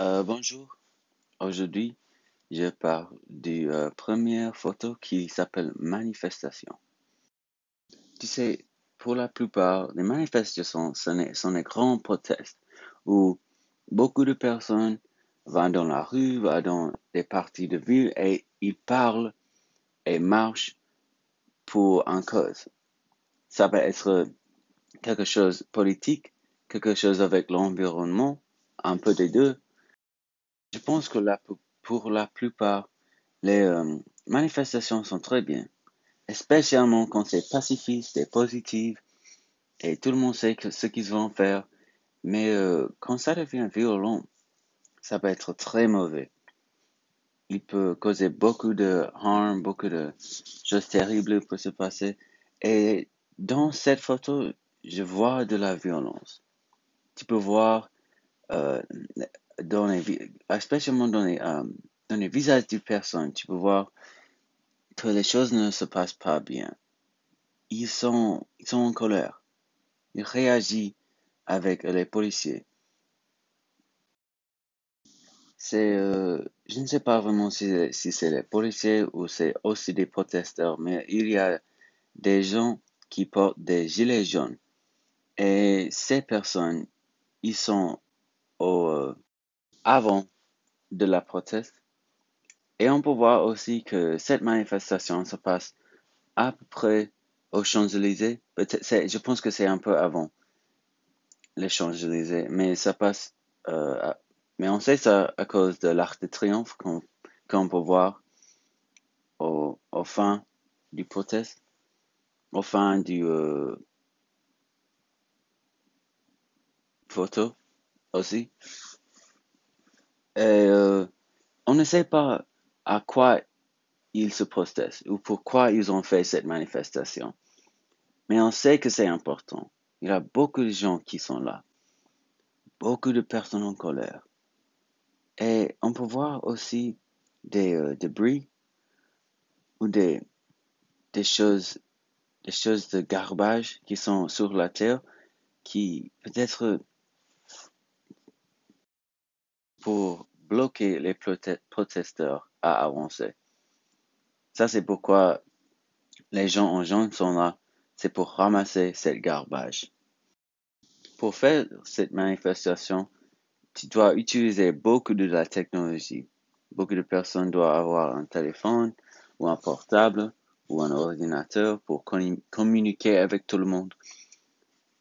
Euh, bonjour. Aujourd'hui, je parle de euh, première photo qui s'appelle manifestation. Tu sais, pour la plupart, les manifestations sont, sont des grands protestes où beaucoup de personnes vont dans la rue, vont dans des parties de ville et ils parlent et marchent pour un cause. Ça peut être quelque chose politique, quelque chose avec l'environnement, un peu des deux. Je pense que la, pour la plupart, les euh, manifestations sont très bien, spécialement quand c'est pacifiste et positif et tout le monde sait ce qu'ils vont faire. Mais euh, quand ça devient violent, ça peut être très mauvais. Il peut causer beaucoup de harm, beaucoup de choses terribles pour se passer. Et dans cette photo, je vois de la violence. Tu peux voir euh, dans les, especially dans les, euh, dans les visages des personnes, tu peux voir que les choses ne se passent pas bien. Ils sont, ils sont en colère. Ils réagissent avec les policiers. C'est, euh, je ne sais pas vraiment si, si c'est les policiers ou c'est aussi des protesteurs, mais il y a des gens qui portent des gilets jaunes. Et ces personnes, ils sont au, euh, avant de la proteste. Et on peut voir aussi que cette manifestation se passe à peu près aux Champs-Élysées. Je pense que c'est un peu avant les Champs-Élysées, mais ça passe. Euh, mais on sait ça à cause de l'Arc de Triomphe qu'on peut voir au, au, fin du proteste, au fin du euh, photo aussi. Et euh, on ne sait pas à quoi ils se protestent ou pourquoi ils ont fait cette manifestation. Mais on sait que c'est important. Il y a beaucoup de gens qui sont là. Beaucoup de personnes en colère. Et on peut voir aussi des euh, débris ou des, des choses des choses de garbage qui sont sur la terre qui peut-être pour bloquer les protesteurs à avancer. Ça, c'est pourquoi les gens en jaune sont là. C'est pour ramasser cette garbage. Pour faire cette manifestation, tu dois utiliser beaucoup de la technologie. Beaucoup de personnes doivent avoir un téléphone ou un portable ou un ordinateur pour communiquer avec tout le monde.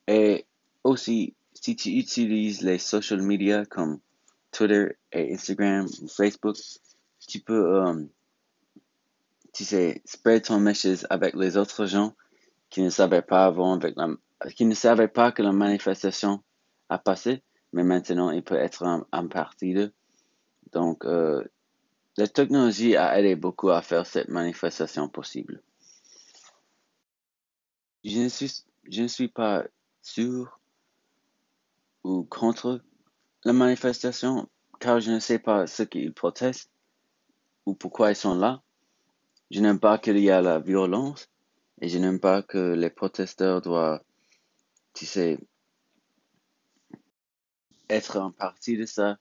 Et aussi, si tu utilises les social media comme Twitter et Instagram ou Facebook, tu peux, um, tu sais, spread ton message avec les autres gens qui ne savaient pas avant, qui ne savaient pas que la manifestation a passé, mais maintenant il peut être en, partie de. Donc, euh, la technologie a aidé beaucoup à faire cette manifestation possible. Je ne suis pas sûr ou contre la manifestation, car je ne sais pas ce qu'ils protestent ou pourquoi ils sont là. Je n'aime pas qu'il y ait la violence et je n'aime pas que les protesteurs doivent, tu sais, être en partie de ça.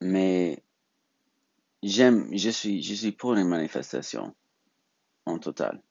Mais j'aime, je suis, je suis pour les manifestations en total.